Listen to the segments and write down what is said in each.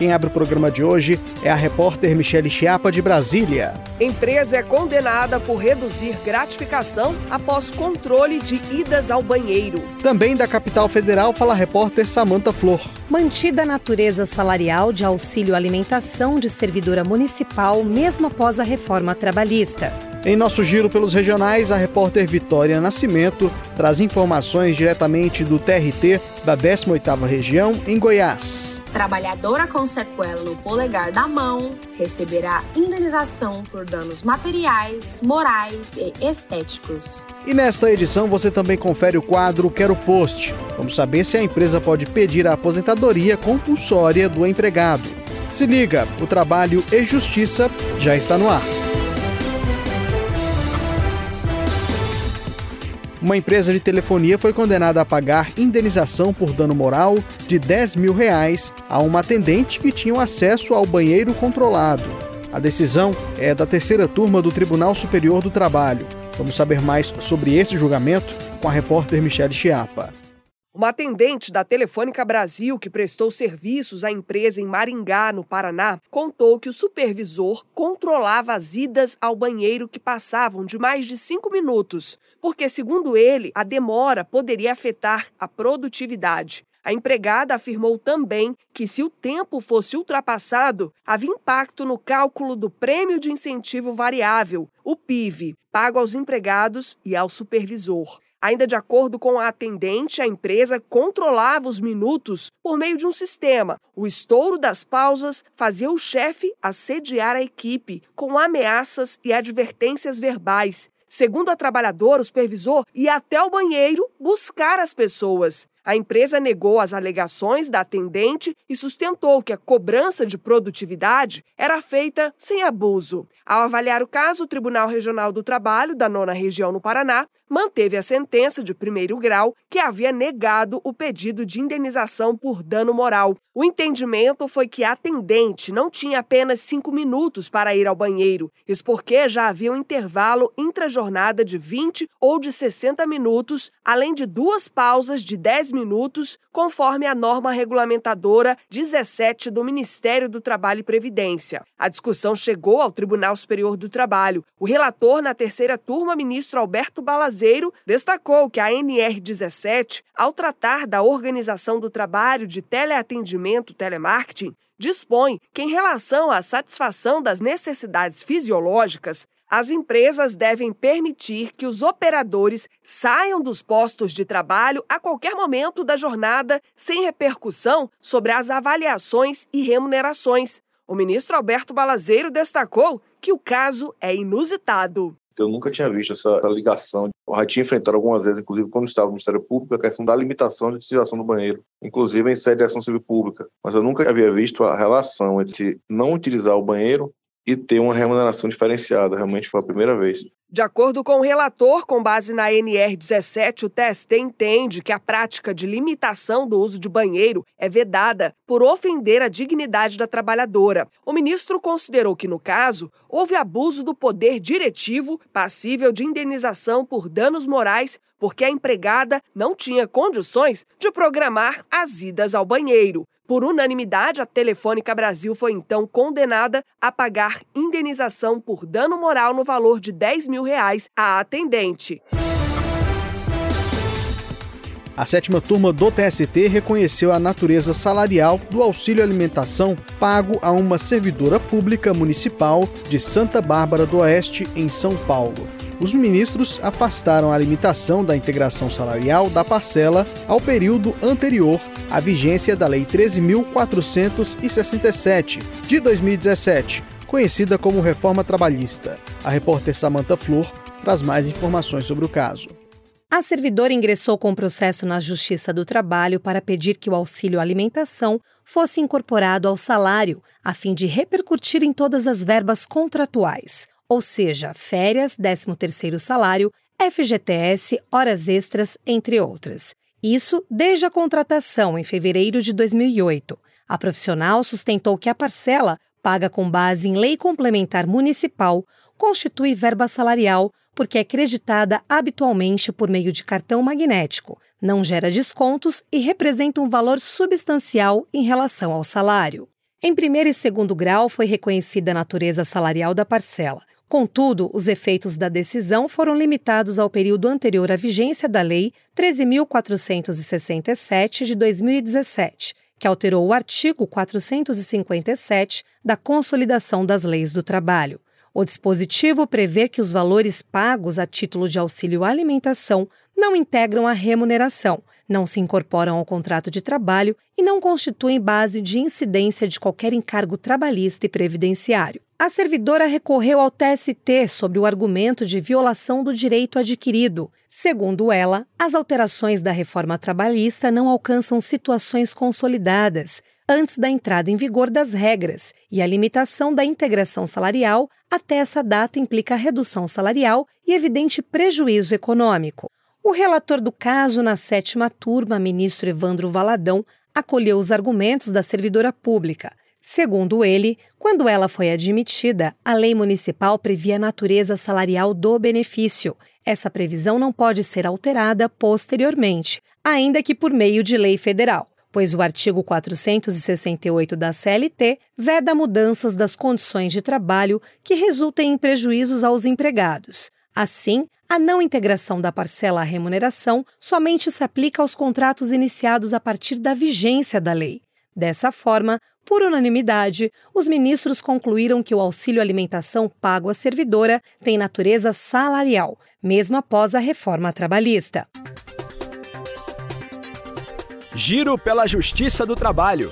Quem abre o programa de hoje é a repórter Michele Chiapa, de Brasília. Empresa é condenada por reduzir gratificação após controle de idas ao banheiro. Também da capital federal fala a repórter Samanta Flor. Mantida a natureza salarial de auxílio alimentação de servidora municipal mesmo após a reforma trabalhista. Em nosso giro pelos regionais, a repórter Vitória Nascimento traz informações diretamente do TRT da 18ª região em Goiás. Trabalhadora com sequela no polegar da mão receberá indenização por danos materiais, morais e estéticos. E nesta edição você também confere o quadro Quero Post. Vamos saber se a empresa pode pedir a aposentadoria compulsória do empregado. Se liga, o trabalho e justiça já está no ar. Uma empresa de telefonia foi condenada a pagar indenização por dano moral de 10 mil reais a uma atendente que tinha acesso ao banheiro controlado. A decisão é da terceira turma do Tribunal Superior do Trabalho. Vamos saber mais sobre esse julgamento com a repórter Michelle Chiapa. Uma atendente da Telefônica Brasil, que prestou serviços à empresa em Maringá, no Paraná, contou que o supervisor controlava as idas ao banheiro que passavam de mais de cinco minutos, porque, segundo ele, a demora poderia afetar a produtividade. A empregada afirmou também que, se o tempo fosse ultrapassado, havia impacto no cálculo do Prêmio de Incentivo Variável, o PIV, pago aos empregados e ao supervisor. Ainda de acordo com a atendente, a empresa controlava os minutos por meio de um sistema. O estouro das pausas fazia o chefe assediar a equipe com ameaças e advertências verbais. Segundo a trabalhadora, o supervisor ia até o banheiro buscar as pessoas. A empresa negou as alegações da atendente e sustentou que a cobrança de produtividade era feita sem abuso. Ao avaliar o caso, o Tribunal Regional do Trabalho da Nona Região no Paraná manteve a sentença de primeiro grau que havia negado o pedido de indenização por dano moral. O entendimento foi que a atendente não tinha apenas cinco minutos para ir ao banheiro, isso porque já havia um intervalo intra-jornada de 20 ou de 60 minutos, além de duas pausas de 10 minutos, conforme a norma regulamentadora 17 do Ministério do Trabalho e Previdência. A discussão chegou ao Tribunal Superior do Trabalho. O relator na terceira turma, ministro Alberto Balazeiro, destacou que a NR17, ao tratar da organização do trabalho de teleatendimento telemarketing, dispõe que, em relação à satisfação das necessidades fisiológicas, as empresas devem permitir que os operadores saiam dos postos de trabalho a qualquer momento da jornada, sem repercussão sobre as avaliações e remunerações. O ministro Alberto Balazeiro destacou que o caso é inusitado. Eu nunca tinha visto essa ligação. Eu já tinha enfrentado algumas vezes, inclusive quando estava no Ministério Público, a questão da limitação de utilização do banheiro, inclusive em sede de ação civil pública. Mas eu nunca havia visto a relação entre não utilizar o banheiro e ter uma remuneração diferenciada. Realmente foi a primeira vez. De acordo com o relator, com base na NR17, o TST entende que a prática de limitação do uso de banheiro é vedada por ofender a dignidade da trabalhadora. O ministro considerou que, no caso, houve abuso do poder diretivo passível de indenização por danos morais porque a empregada não tinha condições de programar as idas ao banheiro. Por unanimidade, a Telefônica Brasil foi então condenada a pagar indenização por dano moral no valor de 10 mil reais à atendente. A sétima turma do TST reconheceu a natureza salarial do auxílio alimentação pago a uma servidora pública municipal de Santa Bárbara do Oeste, em São Paulo os ministros afastaram a limitação da integração salarial da parcela ao período anterior à vigência da Lei 13.467, de 2017, conhecida como Reforma Trabalhista. A repórter Samantha Flor traz mais informações sobre o caso. A servidora ingressou com processo na Justiça do Trabalho para pedir que o auxílio alimentação fosse incorporado ao salário, a fim de repercutir em todas as verbas contratuais ou seja, férias, 13º salário, FGTS, horas extras, entre outras. Isso desde a contratação em fevereiro de 2008. A profissional sustentou que a parcela, paga com base em lei complementar municipal, constitui verba salarial porque é creditada habitualmente por meio de cartão magnético, não gera descontos e representa um valor substancial em relação ao salário. Em primeiro e segundo grau foi reconhecida a natureza salarial da parcela. Contudo, os efeitos da decisão foram limitados ao período anterior à vigência da Lei 13.467 de 2017, que alterou o artigo 457 da Consolidação das Leis do Trabalho. O dispositivo prevê que os valores pagos a título de auxílio alimentação não integram a remuneração, não se incorporam ao contrato de trabalho e não constituem base de incidência de qualquer encargo trabalhista e previdenciário. A servidora recorreu ao TST sobre o argumento de violação do direito adquirido. Segundo ela, as alterações da reforma trabalhista não alcançam situações consolidadas antes da entrada em vigor das regras, e a limitação da integração salarial até essa data implica redução salarial e evidente prejuízo econômico. O relator do caso na sétima turma, ministro Evandro Valadão, acolheu os argumentos da servidora pública Segundo ele, quando ela foi admitida, a lei municipal previa a natureza salarial do benefício. Essa previsão não pode ser alterada posteriormente, ainda que por meio de lei federal, pois o artigo 468 da CLT veda mudanças das condições de trabalho que resultem em prejuízos aos empregados. Assim, a não integração da parcela à remuneração somente se aplica aos contratos iniciados a partir da vigência da lei. Dessa forma, por unanimidade, os ministros concluíram que o auxílio alimentação pago à servidora tem natureza salarial, mesmo após a reforma trabalhista. Giro pela Justiça do Trabalho.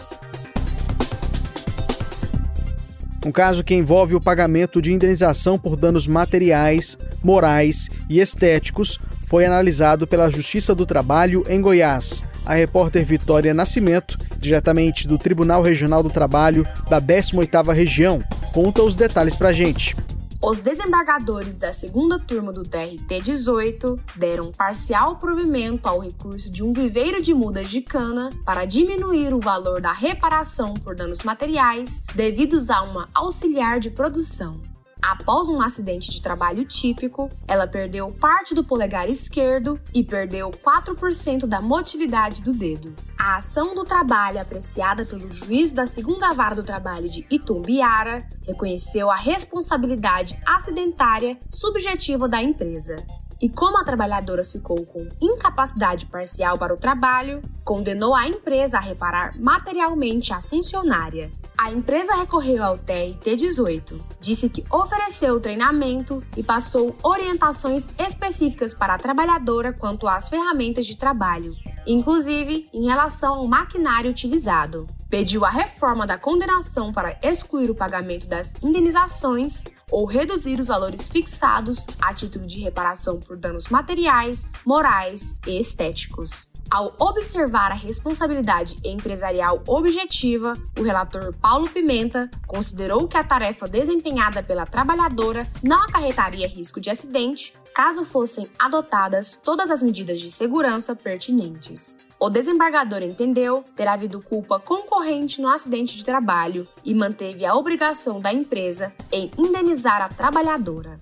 Um caso que envolve o pagamento de indenização por danos materiais, morais e estéticos foi analisado pela Justiça do Trabalho em Goiás. A repórter Vitória Nascimento, diretamente do Tribunal Regional do Trabalho da 18ª Região, conta os detalhes pra gente. Os desembargadores da segunda turma do TRT 18 deram parcial provimento ao recurso de um viveiro de mudas de cana para diminuir o valor da reparação por danos materiais devidos a uma auxiliar de produção. Após um acidente de trabalho típico, ela perdeu parte do polegar esquerdo e perdeu 4% da motilidade do dedo. A ação do trabalho, apreciada pelo juiz da segunda vara do trabalho de Itumbiara, reconheceu a responsabilidade acidentária subjetiva da empresa. E como a trabalhadora ficou com incapacidade parcial para o trabalho, condenou a empresa a reparar materialmente a funcionária. A empresa recorreu ao TRT 18, disse que ofereceu treinamento e passou orientações específicas para a trabalhadora quanto às ferramentas de trabalho, inclusive em relação ao maquinário utilizado. Pediu a reforma da condenação para excluir o pagamento das indenizações ou reduzir os valores fixados a título de reparação por danos materiais, morais e estéticos. Ao observar a responsabilidade empresarial objetiva, o relator Paulo Pimenta considerou que a tarefa desempenhada pela trabalhadora não acarretaria risco de acidente caso fossem adotadas todas as medidas de segurança pertinentes. O desembargador entendeu ter havido culpa concorrente no acidente de trabalho e manteve a obrigação da empresa em indenizar a trabalhadora.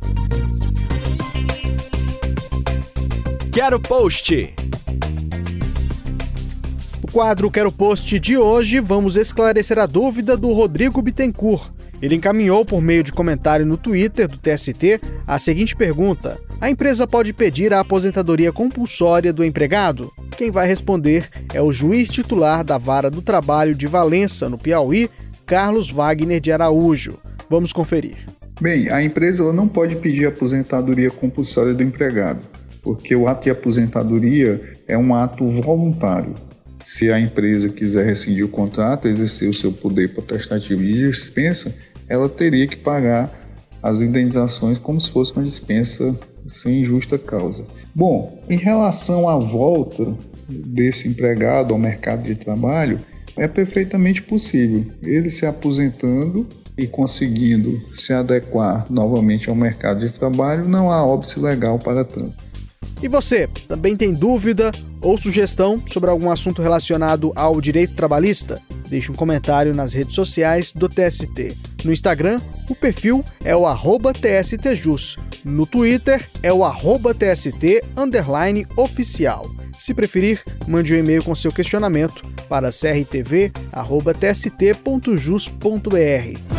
Quero post quadro Quero Post de hoje, vamos esclarecer a dúvida do Rodrigo Bittencourt. Ele encaminhou por meio de comentário no Twitter do TST a seguinte pergunta: A empresa pode pedir a aposentadoria compulsória do empregado? Quem vai responder é o juiz titular da Vara do Trabalho de Valença, no Piauí, Carlos Wagner de Araújo. Vamos conferir. Bem, a empresa não pode pedir aposentadoria compulsória do empregado, porque o ato de aposentadoria é um ato voluntário. Se a empresa quiser rescindir o contrato, exercer o seu poder potestativo de dispensa, ela teria que pagar as indenizações como se fosse uma dispensa sem justa causa. Bom, em relação à volta desse empregado ao mercado de trabalho, é perfeitamente possível. Ele se aposentando e conseguindo se adequar novamente ao mercado de trabalho, não há óbice legal para tanto. E você, também tem dúvida ou sugestão sobre algum assunto relacionado ao direito trabalhista? Deixe um comentário nas redes sociais do TST. No Instagram, o perfil é o TSTJus. No Twitter, é o TST oficial. Se preferir, mande um e-mail com seu questionamento para crtv.tst.jus.br.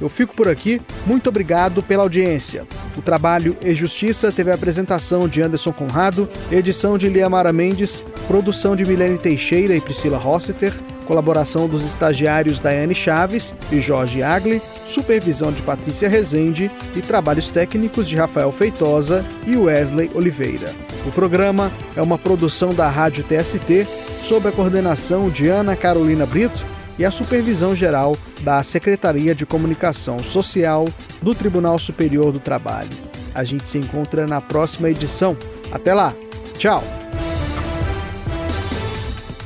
Eu fico por aqui, muito obrigado pela audiência. O trabalho e Justiça teve a apresentação de Anderson Conrado, edição de Liamara Mendes, produção de Milene Teixeira e Priscila Rossiter, colaboração dos estagiários Daiane Chaves e Jorge Agli, supervisão de Patrícia Rezende e trabalhos técnicos de Rafael Feitosa e Wesley Oliveira. O programa é uma produção da Rádio TST, sob a coordenação de Ana Carolina Brito e a supervisão geral da Secretaria de Comunicação Social do Tribunal Superior do Trabalho. A gente se encontra na próxima edição. Até lá. Tchau.